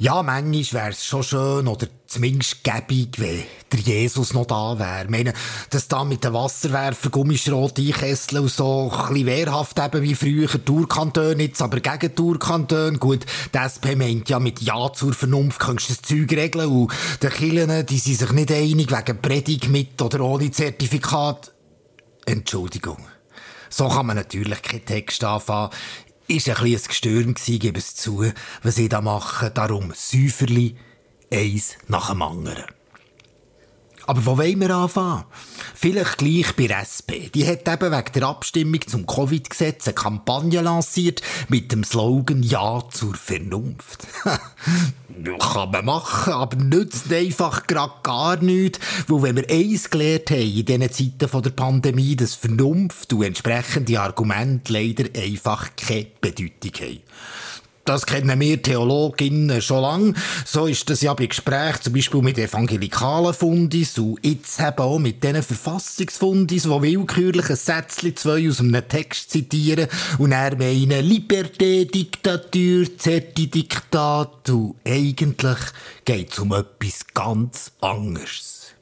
Ja, manchmal wäre es schon schön oder zumindest gäbig, wenn der Jesus noch da wäre. Ich meine, dass da mit den Wasserwerfer Gummischrot einkesseln und so ein bisschen wehrhaft eben wie früher Tourkantone jetzt, aber gegen Tourkantone. Gut, die SP ja mit Ja zur Vernunft könntest du das Zeug regeln und die Kirchen, die sind sich nicht einig wegen Predigt mit oder ohne Zertifikat. Entschuldigung. So kann man natürlich keinen Text anfangen. Ist ein ein Gestürm gewesen, gebe es zu, was ich da mache. Darum Säuferli, eins nach dem anderen. Aber wo wollen wir anfangen? Vielleicht gleich bei der SP. Die hat eben wegen der Abstimmung zum Covid-Gesetz eine Kampagne lanciert mit dem Slogan Ja zur Vernunft. Kann man machen, aber nützt einfach gerade gar nichts, weil wenn wir eins gelernt haben in diesen Zeiten der Pandemie, dass Vernunft und entsprechende Argumente leider einfach keine Bedeutung haben. Das kennen wir Theologinnen schon lange. So ist das ja bei Gesprächen zum Beispiel mit evangelikalen Fundis und jetzt eben auch mit diesen Verfassungsfundis, die willkürlich ein Sätzchen zwei aus einem Text zitieren und er meinen Liberté, Diktatur, Zertidiktat und eigentlich geht es um etwas ganz anderes.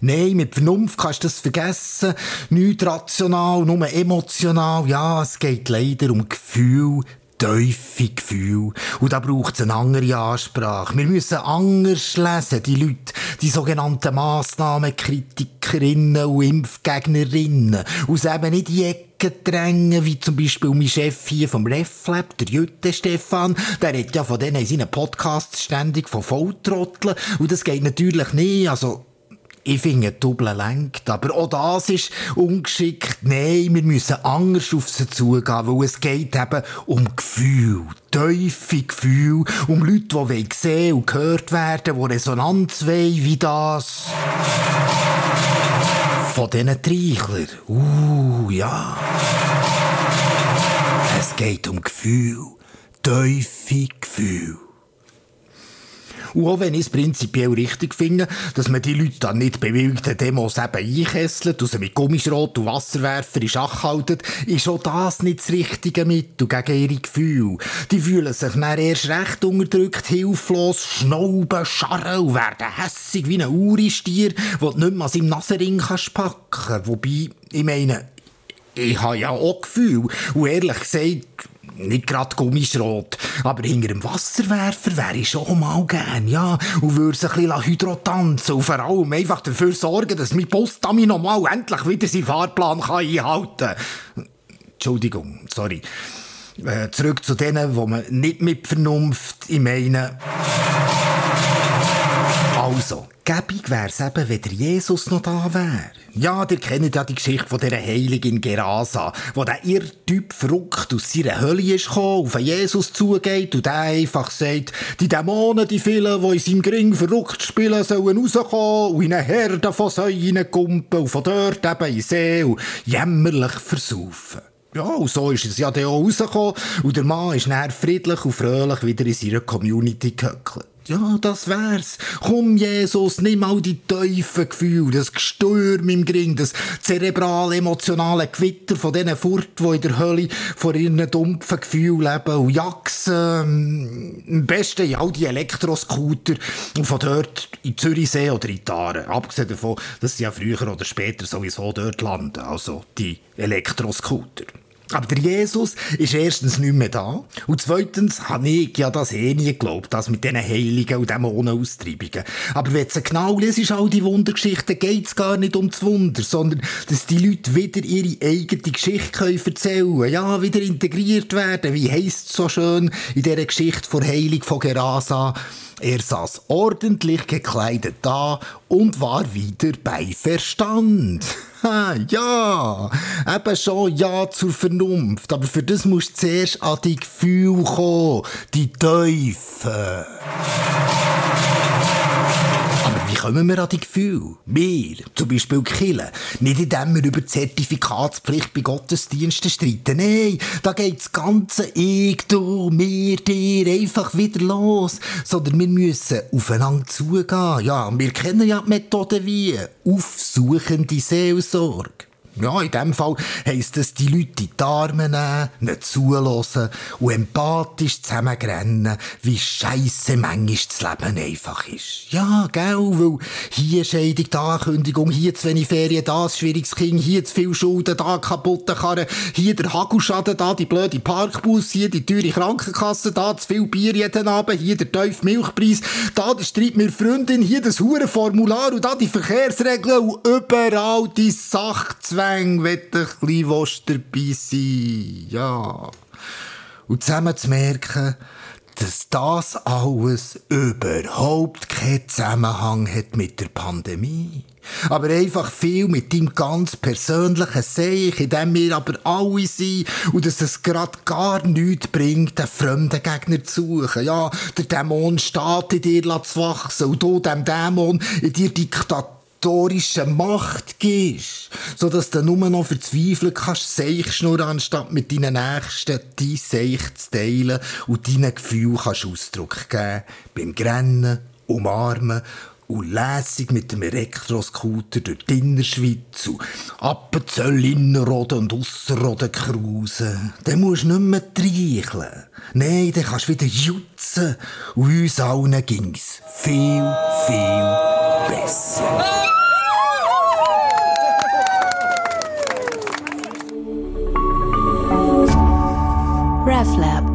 Nein, mit Vernunft kannst du das vergessen. Nicht rational, nur emotional. Ja, es geht leider um Gefühl, tiefe Gefühl. Und da braucht es eine andere Ansprache. Wir müssen anders lesen, die Leute, die sogenannten Massnahmenkritikerinnen und Impfgegnerinnen. Und eben nicht die Ecke drängen, wie zum Beispiel mein Chef hier vom RefLab, der Jütte Stefan. Der redet ja von denen in seinen Podcasts ständig von Volltrotteln. Und das geht natürlich nicht. Also, ich finde, Double lenkt. Aber auch das ist ungeschickt. Nein, wir müssen anders auf sie zugehen, weil es geht eben um Gefühl. Tiefe Gefühl. Um Leute, die sehen und gehört werden, die Resonanz wollen, wie das. Von diesen Treichler. Uh, ja. Es geht um Gefühl. Tiefe Gefühl. Und auch wenn ich es prinzipiell richtig finde, dass man die Leute dann nicht bewilligten Demos eben einkesselt sie mit Gummischrot und Wasserwerfer in Schach halten, ist auch das nicht das richtige Mittel gegen ihre Gefühle. Die fühlen sich dann erst recht unterdrückt, hilflos, schnauben, scharren und werden hässig wie ein Uristier, der nicht mehr an seinem Nasenring packen Wobei, ich meine, ich habe ja auch Gefühl. Und ehrlich gesagt, nicht gerade Gummischrot, aber hinter dem Wasserwerfer wäre ich schon mal gern, ja, und würde ein bisschen hydrotanzen und vor allem einfach dafür sorgen, dass mein Postami noch mal endlich wieder seinen Fahrplan kann einhalten kann. Entschuldigung, sorry. Äh, zurück zu denen, wo man nicht mit Vernunft, ich meine... Also, gäbig wär's eben, wenn der Jesus noch da wäre. Ja, ihr kennt ja die Geschichte von dieser Heiligin Gerasa, wo der Irrtyp verrückt aus seiner Hölle ist gekommen, auf Jesus zugeht und der einfach sagt, die Dämonen, die vielen, die in seinem Gring verrückt spielen, sollen rauskommen und in eine Herde von Säuen kumpen und von dort eben in See und jämmerlich versaufen. Ja, und so ist es ja dann auch rausgekommen und der Mann ist dann friedlich und fröhlich wieder in seiner Community gehöckelt. Ja, das wär's. Komm, Jesus, nimm all die tiefen Gefühle, das Gestürm im Gring, das zerebral-emotionale Gewitter von diesen Furt, die in der Hölle vor ihren dumpfen Gefühlen leben und jaxen. Am besten in all die Elektroscooter und von dort in Zürichsee oder in Tare. Abgesehen davon, dass sie ja früher oder später sowieso dort landen, also die Elektroscooter. Aber der Jesus ist erstens nicht mehr da. Und zweitens habe ich ja das eh nie geglaubt, das mit diesen Heiligen und Dämonenaustreibungen. Aber wenn du genau liest, all die Wundergeschichten, geht es gar nicht um das Wunder, sondern dass die Leute wieder ihre eigene Geschichte können erzählen können. Ja, wieder integriert werden. Wie heisst es so schön in dieser Geschichte von Heilig von Gerasa? Er saß ordentlich gekleidet da und war wieder bei Verstand. Ha, ja, eben schon ja zur Vernunft, aber für das musst du zuerst an die Gefühle kommen, die Teufel. Wie kommen wir an die Gefühle? Wir, zum Beispiel Kille. Nicht indem wir über die Zertifikatspflicht bei Gottesdiensten streiten. Nein, da geht das ganze Ich, du, mir, dir einfach wieder los. Sondern wir müssen aufeinander zugehen. Ja, wir kennen ja die Methode wie aufsuchende Seelsorge. Ja, in dem Fall heisst es, die Leute in die Arme nehmen, nicht zulassen und empathisch zusammengrennen, wie scheisse manchmal das Leben einfach ist. Ja, gell, weil hier Scheidung, da Kündigung, hier zu wenig Ferien, da ein schwieriges Kind, hier zu viel Schulden, da kaputte Karren, hier der Hagelschaden, da die blöde Parkbus, hier die teure Krankenkasse, da zu viel Bier jeden Abend, hier der tiefe Milchpreis, da der Streit mit Freundin, hier das Hurenformular und da die Verkehrsregeln und überall die Sachzwänge Gang will ein bisschen dabei sein. Ja. Und zusammen zu merken, dass das alles überhaupt keinen Zusammenhang hat mit der Pandemie. Aber einfach viel mit deinem ganz persönlichen Seich, in dem wir aber alle sind und dass es gerade gar nichts bringt, einen fremden Gegner zu suchen. Ja, der Dämon steht in dir zu wachsen und du dem Dämon in dir Diktatur historische Macht gibst, sodass du nur noch verzweifeln kannst, Seich schnurren, anstatt mit deinen Nächsten dein Seich zu teilen und deinen Gefühlen kannst Ausdruck geben. Beim Grennen, Umarmen und lässig mit dem Elektroscooter durch die Innerschweiz und Appenzell, Innerrhoden und Ausserrhoden cruisen. Dann musst du nicht mehr treicheln. Nein, dann kannst du wieder jutzen. Und uns allen ging's viel, viel place. RefLab.